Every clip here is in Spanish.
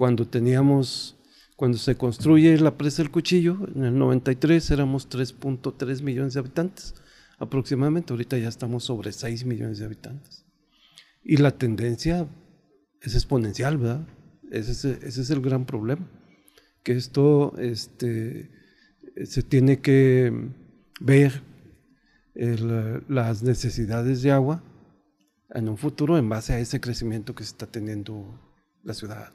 cuando teníamos, cuando se construye la presa del Cuchillo, en el 93 éramos 3.3 millones de habitantes aproximadamente, ahorita ya estamos sobre 6 millones de habitantes. Y la tendencia es exponencial, ¿verdad? Ese es, el gran problema, que esto este, se tiene que ver las necesidades de agua en un futuro en base a ese crecimiento que está teniendo la ciudad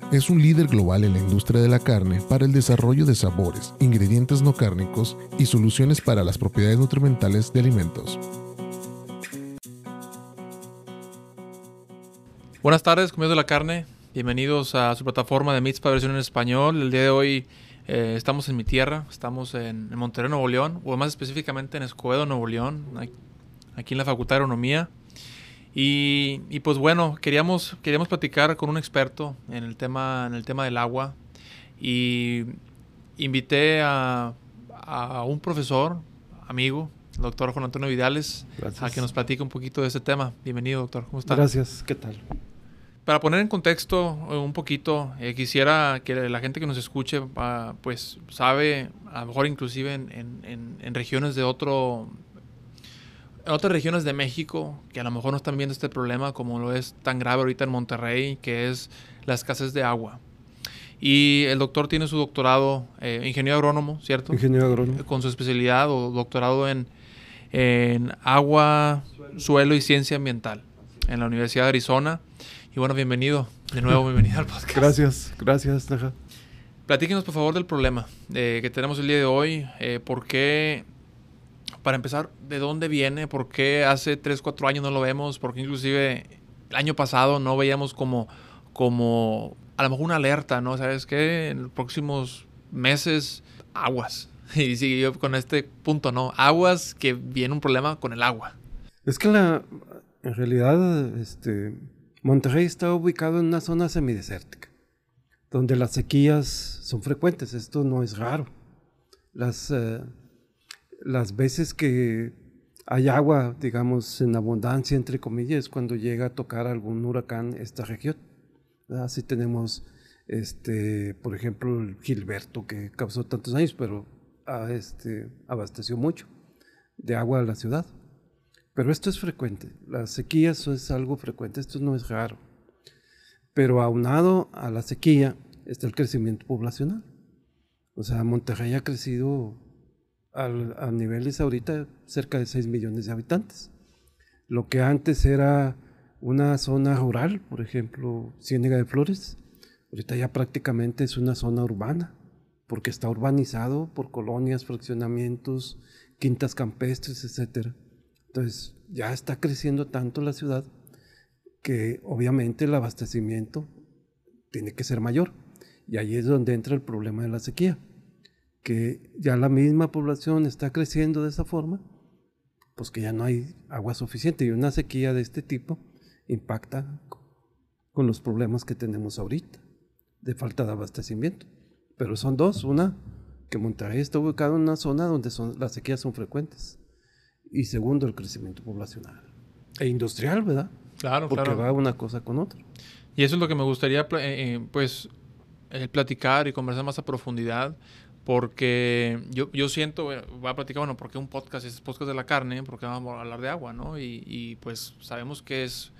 es un líder global en la industria de la carne para el desarrollo de sabores, ingredientes no cárnicos y soluciones para las propiedades nutrimentales de alimentos. Buenas tardes, comiendo la carne. Bienvenidos a su plataforma de para versión en español. El día de hoy eh, estamos en mi tierra, estamos en, Monterrey, Nuevo León, o más específicamente en Escobedo, Nuevo León, aquí en la Facultad de Agronomía. Y, pues bueno, queríamos, queríamos platicar con un experto en el tema, en el tema del agua y invité a, un profesor, amigo, el doctor Juan Antonio Vidales, a que nos platique un poquito de ese tema. Bienvenido, doctor. ¿Cómo está? Gracias. ¿Qué tal? Para poner en contexto eh, un poquito, eh, quisiera que la gente que nos escuche, ah, pues sabe, a lo mejor inclusive en regiones de otro, en otras regiones de México que a lo mejor no están viendo este problema como lo es tan grave ahorita en Monterrey, que es la escasez de agua. Y el doctor tiene su doctorado, eh, ingeniero agrónomo, ¿cierto? Ingeniero agrónomo. Con su especialidad o doctorado en, en agua, suelo. y ciencia ambiental en la Universidad de Arizona. Y bueno, bienvenido, de nuevo, bienvenido al podcast. Gracias, gracias, Naja. Platíquenos, por favor, del problema eh, que tenemos el día de hoy. Eh, ¿Por qué para empezar, ¿de dónde viene? ¿Por qué hace 3, 4 años no lo vemos? ¿Por qué inclusive el año pasado no veíamos como, como a lo mejor una alerta, ¿no? ¿Sabes qué? En los próximos meses, aguas. Y sigue yo con este punto, ¿no? Aguas que viene un problema con el agua. Es que la, en realidad, este, Monterrey está ubicado en una zona semidesértica, donde las sequías son frecuentes. Esto no es raro. Las, eh, las veces que hay agua, digamos, en abundancia, entre comillas, cuando llega a tocar algún huracán esta región. Así tenemos, este, por ejemplo, el Gilberto, que causó tantos años, pero este, abasteció mucho de agua a la ciudad. Pero esto es frecuente, las sequías es algo frecuente, esto no es raro. Pero aunado a la sequía está el crecimiento poblacional. O sea, Monterrey ha crecido al, a niveles ahorita cerca de 6 millones de habitantes. Lo que antes era una zona rural, por ejemplo, Ciénega de Flores, ahorita ya prácticamente es una zona urbana, porque está urbanizado por colonias, fraccionamientos, quintas campestres, etc. Entonces ya está creciendo tanto la ciudad que obviamente el abastecimiento tiene que ser mayor. Y ahí es donde entra el problema de la sequía que ya la misma población está creciendo de esa forma, pues que ya no hay agua suficiente y una sequía de este tipo impacta con los problemas que tenemos ahorita de falta de abastecimiento. Pero son dos, una que Monterrey está ubicado en una zona donde son, las sequías son frecuentes y segundo el crecimiento poblacional e industrial, ¿verdad? Claro, Porque va una cosa con otra. Y eso es lo que me gustaría, eh, eh, pues, eh, platicar y conversar más a profundidad porque yo, yo siento, voy a platicar, bueno, porque un podcast es podcast de la carne, porque vamos a hablar de agua, ¿no? Y, y, pues sabemos que es,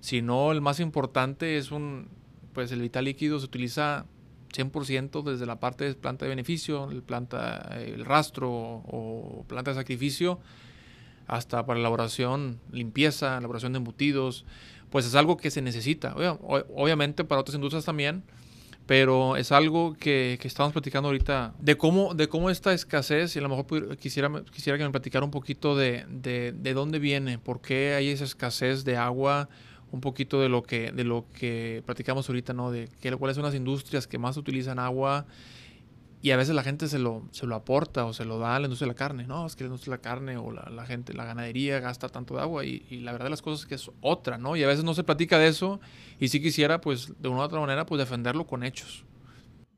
si no el más importante, es un, pues el vital líquido se utiliza 100% desde la parte de planta de beneficio, planta, el rastro o, planta de sacrificio, hasta para elaboración, limpieza, elaboración de embutidos, pues es algo que se necesita. Obviamente para otras industrias también, pero es algo que, que, estamos platicando ahorita de cómo, de cómo esta escasez, y a lo mejor quisiera, quisiera que me platicara un poquito de, de, de, dónde viene, por qué hay esa escasez de agua, un poquito de lo que, de lo que platicamos ahorita, ¿no? De qué, cuáles son las industrias que más utilizan agua y a veces la gente se lo, se lo aporta o se lo da a la industria de la carne. No, es que la industria de la carne o la, gente, la ganadería gasta tanto de agua y, la verdad de las cosas es que es otra, ¿no? Y a veces no se platica de eso y si quisiera, pues, de una u otra manera, pues, defenderlo con hechos.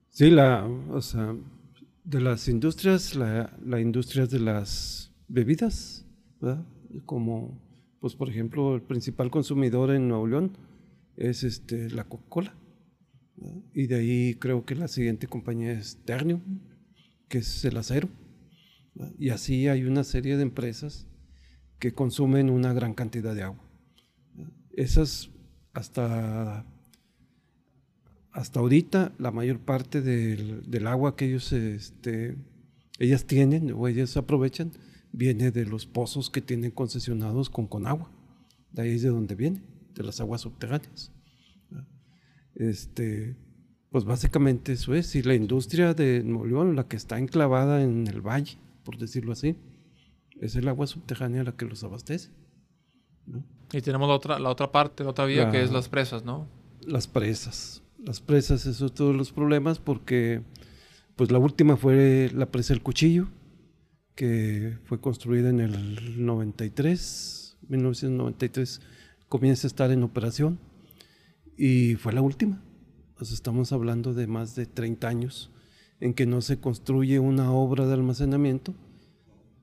Sí, la, o sea, de las industrias, la, la industria de las bebidas, ¿verdad? Como, pues, por ejemplo, el principal consumidor en Nuevo León es este, la Coca-Cola. Y de ahí creo que la siguiente compañía es Ternium, que es el acero. Y así hay una serie de empresas que consumen una gran cantidad de agua. Esas hasta, hasta ahorita la mayor parte del, agua que ellos este, ellas tienen o ellas aprovechan viene de los pozos que tienen concesionados con Conagua. De ahí es de donde viene, de las aguas subterráneas. Este, pues básicamente eso es. Y la industria de Nuevo León, la que está enclavada en el valle, por decirlo así, es el agua subterránea la que los abastece. Y tenemos la otra, la otra parte, la otra vía, que es las presas, ¿no? Las presas. Las presas, eso es todos los problemas, porque pues la última fue la presa El Cuchillo, que fue construida en el 93, 1993, comienza a estar en operación y fue la última. estamos hablando de más de 30 años en que no se construye una obra de almacenamiento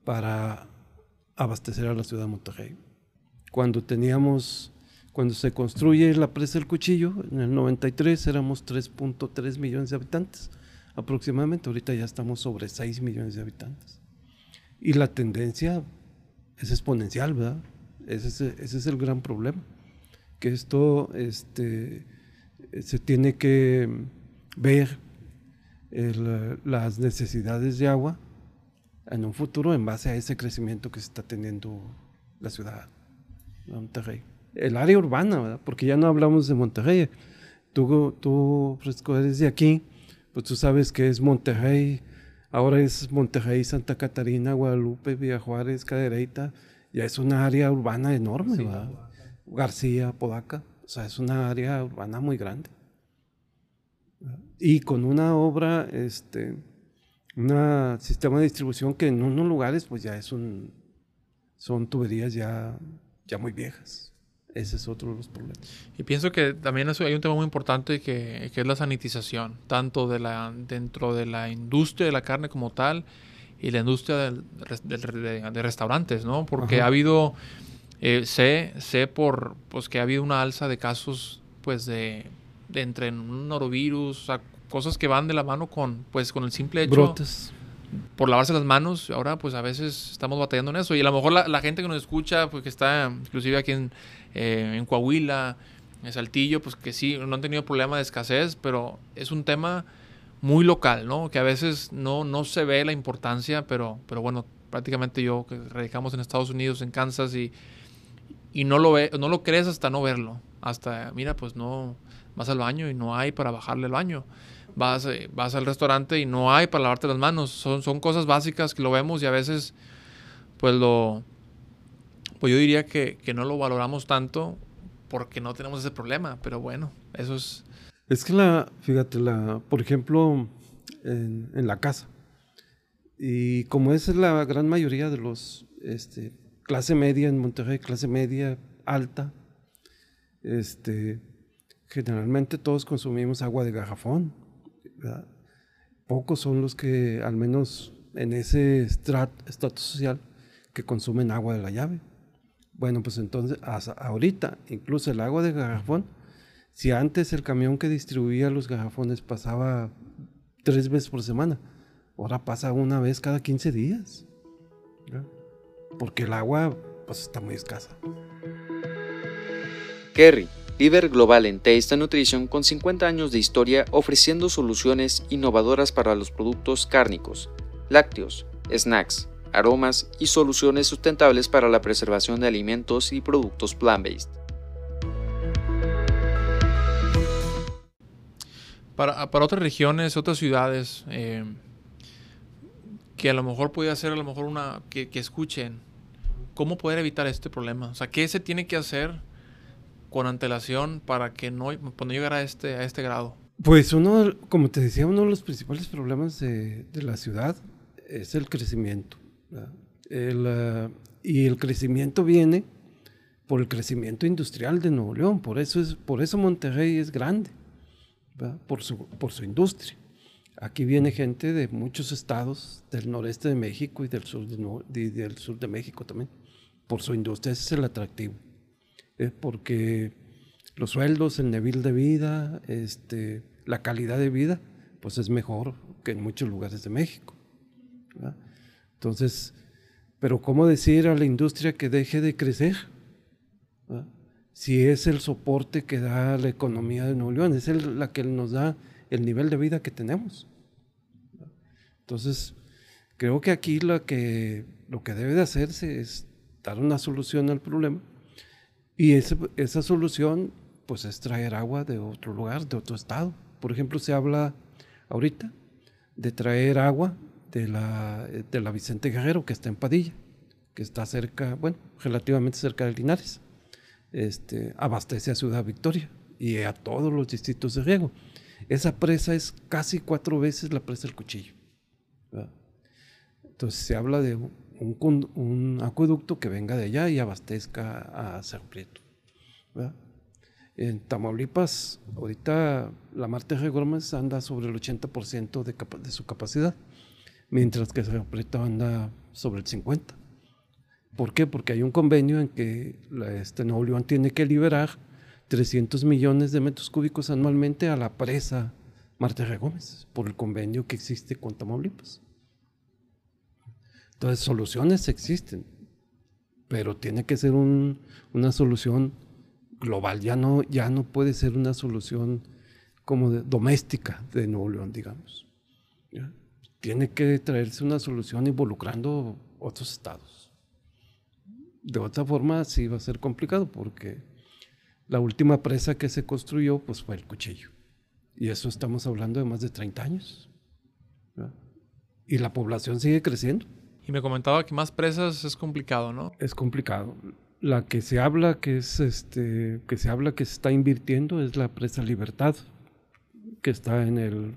para abastecer a la ciudad de Monterrey. Cuando teníamos, cuando se construye la presa del Cuchillo, en el 93 éramos 3.3 millones de habitantes aproximadamente, ahorita ya estamos sobre 6 millones de habitantes. Y la tendencia es exponencial, ¿verdad? ese es el gran problema que esto este, se tiene que ver las necesidades de agua en un futuro en base a ese crecimiento que se está teniendo la ciudad de Monterrey. El área urbana, porque ya no hablamos de Monterrey. Tú, tú, Fresco, eres de aquí, pues tú sabes que es Monterrey, ahora es Monterrey, Santa Catarina, Guadalupe, Villa Juárez, Cadereyta, ya es una área urbana enorme, ¿verdad? García, Podaca. O sea, es una área urbana muy grande. Y con una obra, este, un sistema de distribución que en unos lugares pues ya es un, son tuberías ya, ya muy viejas. Ese es otro de los problemas. Y pienso que también hay un tema muy importante que, que, es la sanitización, tanto de la, dentro de la industria de la carne como tal y la industria del, de, restaurantes, ¿no? Porque ha habido eh, sé, sé por pues que ha habido una alza de casos pues de, de entre un norovirus, o sea, cosas que van de la mano con pues con el simple hecho Brotes. por lavarse las manos. Ahora pues a veces estamos batallando en eso y a lo mejor la, gente que nos escucha pues que está inclusive aquí en, eh, en Coahuila, en Saltillo, pues que sí no han tenido problema de escasez, pero es un tema muy local, ¿no? Que a veces no, no se ve la importancia, pero, pero bueno, prácticamente yo que radicamos en Estados Unidos, en Kansas y y no lo, ve, no lo crees hasta no verlo. Hasta, mira, pues no, vas al baño y no hay para bajarle el baño. Vas, eh, vas al restaurante y no hay para lavarte las manos. Son, son cosas básicas que lo vemos y a veces, pues lo, pues yo diría que, que no lo valoramos tanto porque no tenemos ese problema. Pero bueno, eso es... Es que la, fíjate, la, por ejemplo, en, en la casa, y como es la gran mayoría de los este, clase media en Monterrey, clase media alta, este, generalmente todos consumimos agua de garrafón. Pocos son los que, al menos en ese estatus social, que consumen agua de la llave. Bueno, pues entonces, ahorita, incluso el agua de garrafón, si antes el camión que distribuía los garrafones pasaba tres veces por semana, ahora pasa una vez cada 15 días porque el agua pues está muy escasa. Kerry, líder global en Taste Nutrition con 50 años de historia ofreciendo soluciones innovadoras para los productos cárnicos, lácteos, snacks, aromas y soluciones sustentables para la preservación de alimentos y productos plant-based. Para, otras regiones, otras ciudades, eh, que a lo mejor puede ser a lo mejor una que, escuchen cómo poder evitar este problema. O sea, qué se tiene que hacer con antelación para que no, cuando llegara a este, a este grado. Pues uno, como te decía, uno de los principales problemas de, de la ciudad es el crecimiento. El, uh, y el crecimiento viene por el crecimiento industrial de Nuevo León. Por eso, es, por eso Monterrey es grande, por su, por su industria. Aquí viene gente de muchos estados del noreste de México y del sur de, del sur de México también, por su industria. Ese es el atractivo. Es porque los sueldos, el nivel de vida, este, la calidad de vida, pues es mejor que en muchos lugares de México. Entonces, pero ¿cómo decir a la industria que deje de crecer? Si es el soporte que da la economía de Nuevo León, es la que nos da el nivel de vida que tenemos. Entonces, creo que aquí lo que, lo que debe de hacerse es dar una solución al problema y esa solución pues es traer agua de otro lugar, de otro estado. Por ejemplo, se habla ahorita de traer agua de la, de la Vicente Guerrero, que está en Padilla, que está cerca, bueno, relativamente cerca de Linares. Este, abastece a Ciudad Victoria y a todos los distritos de riego. Esa presa es casi cuatro veces la presa del cuchillo. Entonces se habla de un, un, acueducto que venga de allá y abastezca a Cerro Prieto. En Tamaulipas, ahorita la Marte Gómez anda sobre el 80% de, de su capacidad mientras que Cerro Prieto anda sobre el 50. ¿Por qué? Porque hay un convenio en que este Nuevo León tiene que liberar 300 millones de metros cúbicos anualmente a la presa Marte Gómez por el convenio que existe con Tamaulipas. Entonces, soluciones existen, pero tiene que ser una solución global, ya no, ya no puede ser una solución como doméstica de Nuevo León, digamos tiene que traerse una solución involucrando otros estados. De otra forma, sí va a ser complicado porque la última presa que se construyó pues, fue el cuchillo. Y eso estamos hablando de más de 30 años. Y la población sigue creciendo. Y me comentaba que más presas es complicado, ¿no? Es complicado. La que se habla que es este que se habla que se está invirtiendo es la presa Libertad, que está en el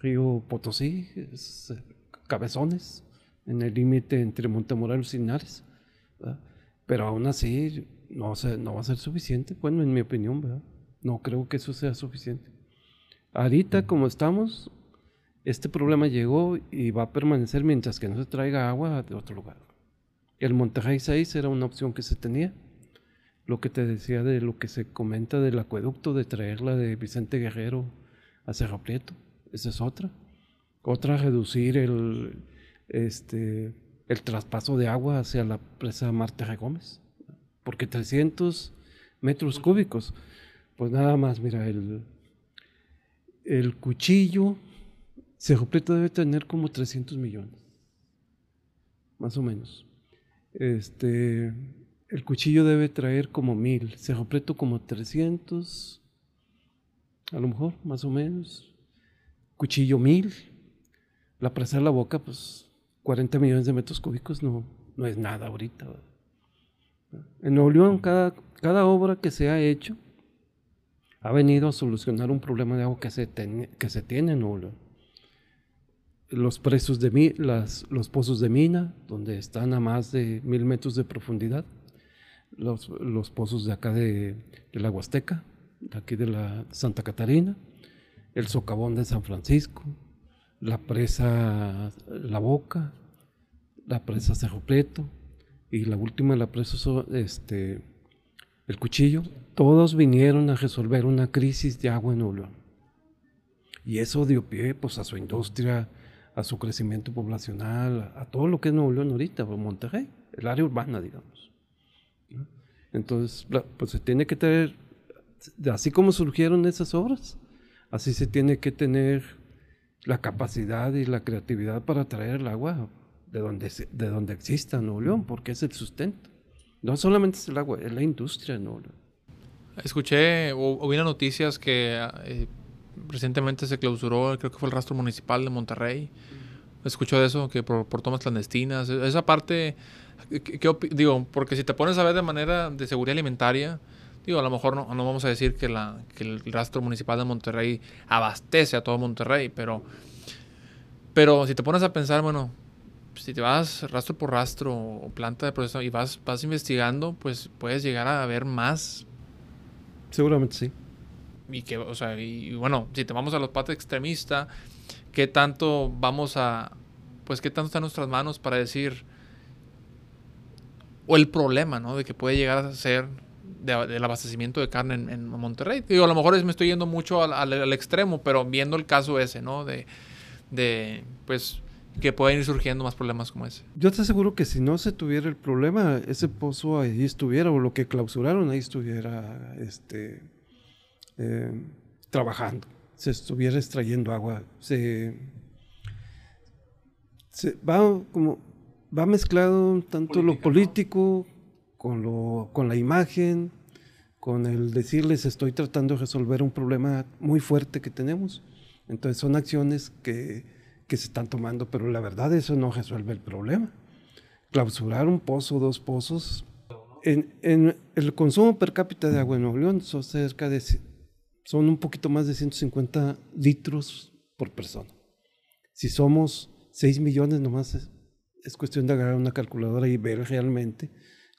río Potosí, es, eh, Cabezones, en el límite entre Montemorelos y Linares. Pero aún así no, no va a ser suficiente, bueno, en mi opinión, ¿verdad? No creo que eso sea suficiente. Ahorita, como estamos, este problema llegó y va a permanecer mientras que no se traiga agua de otro lugar. El Monterrey 6 era una opción que se tenía. Lo que te decía de lo que se comenta del acueducto, de traerla de Vicente Guerrero a Cerro Prieto. Esa es otra. Otra, reducir el, este, el traspaso de agua hacia la presa Marte Gómez. Porque 300 metros cúbicos, pues nada más, mira, el, el cuchillo Cerro Prieto debe tener como 300 millones. Más o menos. Este, el cuchillo debe traer como mil. Cerro Prieto como 300. A lo mejor, más o menos cuchillo mil, la presa de la boca, pues 40 millones de metros cúbicos no, no es nada ahorita. En Nuevo León, cada, cada obra que se ha hecho ha venido a solucionar un problema de agua que se, que se tiene en Nuevo León. Los, presos de las, los pozos de mina, donde están a más de mil metros de profundidad, los, los pozos de acá de, de la Huasteca, de aquí de la Santa Catarina, el socavón de San Francisco, la presa La Boca, la presa Cerro Preto y la última, la presa este, El Cuchillo, todos vinieron a resolver una crisis de agua en Nuevo Y eso dio pie pues, a su industria, a su crecimiento poblacional, a, todo lo que es Nuevo León ahorita, pues, Monterrey, el área urbana, digamos. Entonces, pues se tiene que tener, así como surgieron esas obras, Así se tiene que tener la capacidad y la creatividad para traer el agua de donde, de donde exista Nuevo León, porque es el sustento. No solamente es el agua, es la industria de Nuevo León. Escuché o, vi noticias que eh, recientemente se clausuró, creo que fue el rastro municipal de Monterrey. Escucho de eso, que por, tomas clandestinas. Esa parte, ¿qué, digo, porque si te pones a ver de manera de seguridad alimentaria, Digo, a lo mejor no, no vamos a decir que el rastro municipal de Monterrey abastece a todo Monterrey, pero, pero si te pones a pensar, bueno, si te vas rastro por rastro o planta de proceso y vas, vas investigando, pues puedes llegar a ver más. Seguramente sí. Y que, o sea, y, bueno, si te vamos a los patos extremista, ¿qué tanto vamos a, pues qué tanto está en nuestras manos para decir, o el problema, ¿no? De que puede llegar a ser del abastecimiento de carne en, Monterrey. Digo, a lo mejor me estoy yendo mucho al, extremo, pero viendo el caso ese, ¿no? De, de, pues, que pueden ir surgiendo más problemas como ese. Yo te aseguro que si no se tuviera el problema, ese pozo ahí estuviera, o lo que clausuraron ahí estuviera, este, eh, trabajando, se estuviera extrayendo agua, se, se va como, va mezclado tanto lo político con, lo, con la imagen, con el decirles estoy tratando de resolver un problema muy fuerte que tenemos. Entonces son acciones que, que se están tomando, pero la verdad eso no resuelve el problema. Clausurar un pozo, dos pozos. En, en el consumo per cápita de agua en Nuevo León son cerca de son un poquito más de 150 litros por persona. Si somos 6 millones, nomás es, es cuestión de agarrar una calculadora y ver realmente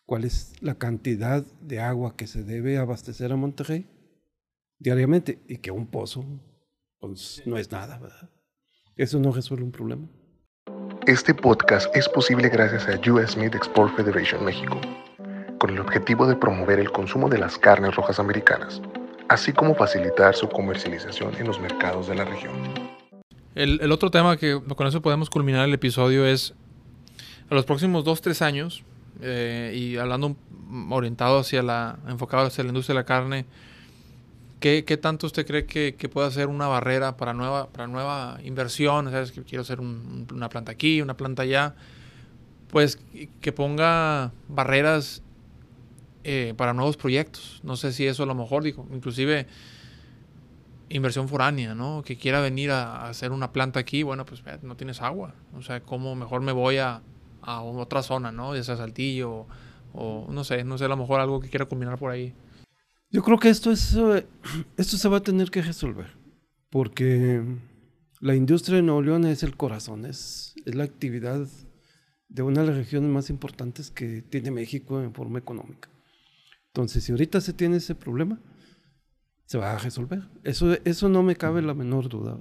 cuál es la cantidad de agua que se debe abastecer a Monterrey diariamente y que un pozo pues, no es nada, ¿verdad? Eso no resuelve un problema. Este podcast es posible gracias a US Meat Export Federation México, con el objetivo de promover el consumo de las carnes rojas americanas, así como facilitar su comercialización en los mercados de la región. El, el otro tema que con eso podemos culminar el episodio es, a los próximos 2-3 años, eh, y hablando orientado hacia la, enfocado hacia la industria de la carne, ¿qué, qué tanto usted cree que, que, puede ser una barrera para nueva, para nueva inversión? ¿Sabes? Que quiero hacer una planta aquí, una planta allá. Pues que ponga barreras eh, para nuevos proyectos. No sé si eso a lo mejor, digo, inclusive inversión foránea, ¿no? Que quiera venir a, hacer una planta aquí, bueno, pues no tienes agua. O sea, ¿cómo mejor me voy a, a otra zona, ¿no? Ya sea Saltillo o, no sé, no sé, a lo mejor algo que quiera combinar por ahí. Yo creo que esto, es, eh, esto se va a tener que resolver, porque la industria de Nuevo León es el corazón, es, es la actividad de una de las regiones más importantes que tiene México en forma económica. Entonces, si ahorita se tiene ese problema, se va a resolver. Eso, eso no me cabe la menor duda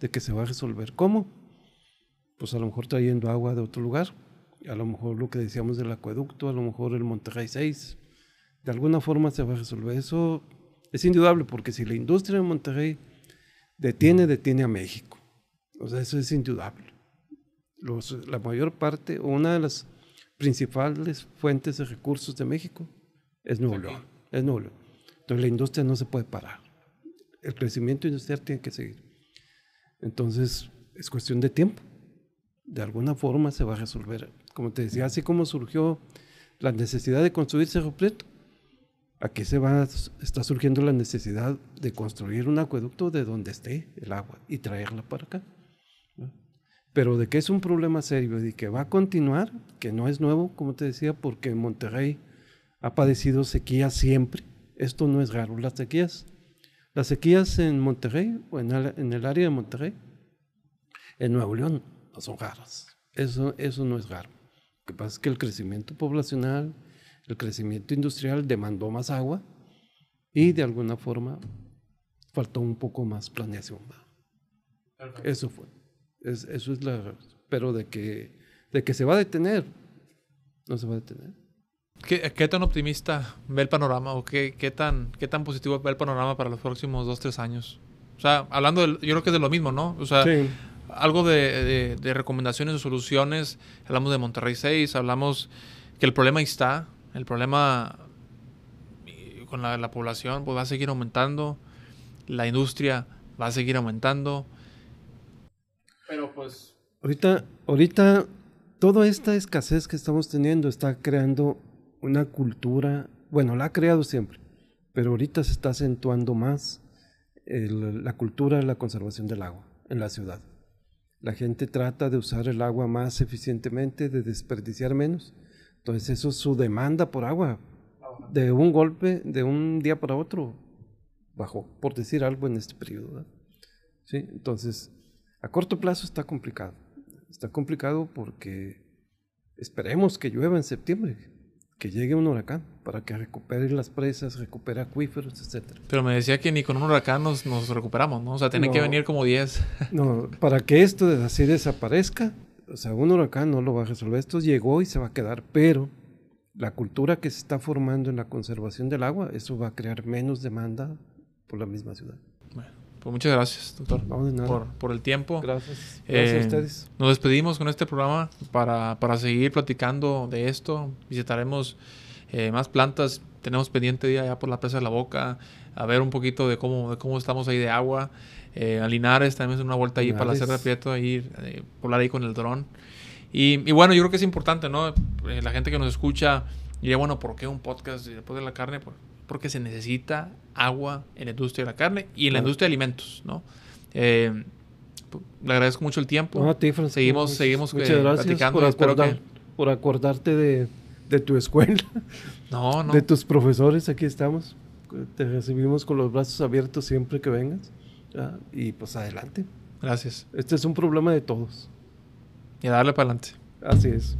de que se va a resolver. ¿Cómo? Pues a lo mejor trayendo agua de otro lugar, a lo mejor lo que decíamos del acueducto, a lo mejor el Monterrey 6, de alguna forma se va a resolver. Eso es indudable, porque si la industria de Monterrey detiene, detiene a México. O sea, eso es indudable. la mayor parte, o una de las principales fuentes de recursos de México es Nuevo León. Es Nuevo León. Entonces la industria no se puede parar. El crecimiento industrial tiene que seguir. Entonces es cuestión de tiempo. De alguna forma se va a resolver como te decía, así como surgió la necesidad de construir Cerro Prieto, aquí se va, está surgiendo la necesidad de construir un acueducto de donde esté el agua y traerla para acá. Pero de que es un problema serio y que va a continuar, que no es nuevo, como te decía, porque Monterrey ha padecido sequías siempre. Esto no es raro, las sequías. Las sequías en Monterrey o en el, en el área de Monterrey, en Nuevo León, no son raras. Eso, eso no es raro. Lo que pasa es que el crecimiento poblacional, el crecimiento industrial demandó más agua y de alguna forma faltó un poco más planeación. Eso fue. eso es la... Pero de que, de que se va a detener, no se va a detener. ¿Qué, ¿Qué, tan optimista ve el panorama o qué, qué, tan, qué tan positivo ve el panorama para los próximos dos, tres años? O sea, hablando, de, yo creo que es de lo mismo, ¿no? O sea, sí algo de, recomendaciones o soluciones. Hablamos de Monterrey 6, hablamos que el problema ahí está, el problema con la, población pues va a seguir aumentando, la industria va a seguir aumentando. Pero pues... Ahorita, ahorita toda esta escasez que estamos teniendo está creando una cultura, bueno, la ha creado siempre, pero ahorita se está acentuando más la cultura de la conservación del agua en la ciudad. La gente trata de usar el agua más eficientemente, de desperdiciar menos. Entonces eso, su demanda por agua de un golpe, de un día para otro, bajó, por decir algo en este periodo. ¿Sí? Entonces, a corto plazo está complicado. Está complicado porque esperemos que llueva en septiembre, que llegue un huracán para que recupere las presas, recupere acuíferos, etc. Pero me decía que ni con un huracán nos, nos recuperamos, ¿no? O sea, tiene que venir como 10. No, para que esto de así desaparezca, o sea, un huracán no lo va a resolver. Esto llegó y se va a quedar, pero la cultura que se está formando en la conservación del agua, eso va a crear menos demanda por la misma ciudad. Pues muchas gracias, doctor, No, de nada. por, por el tiempo. Gracias. Gracias Eh, a ustedes. Nos despedimos con este programa para, para seguir platicando de esto. Visitaremos eh, más plantas. Tenemos pendiente día ya por la presa de la boca. A ver un poquito de cómo, de cómo estamos ahí de agua. Eh, a Linares también es una vuelta ahí para la. Sierra de Prieto, ahí eh, volar ahí con el dron. Y, y bueno, yo creo que es importante, ¿no? Eh, la gente que nos escucha diría, bueno, ¿por qué un podcast después de la carne? Por- porque se necesita agua en la industria de la carne y en la industria de alimentos, ¿no? Eh, le agradezco mucho el tiempo. No, a ti, Francisco, seguimos- muchas- seguimos, Muchas eh, gracias platicando por, y espero acordar- que- por acordarte de, de tu escuela, No, no. de tus profesores. Aquí estamos. Te recibimos con los brazos abiertos siempre que vengas. ¿ya? Y pues adelante. Gracias. Este es un problema de todos. Y a darle para adelante. Así es.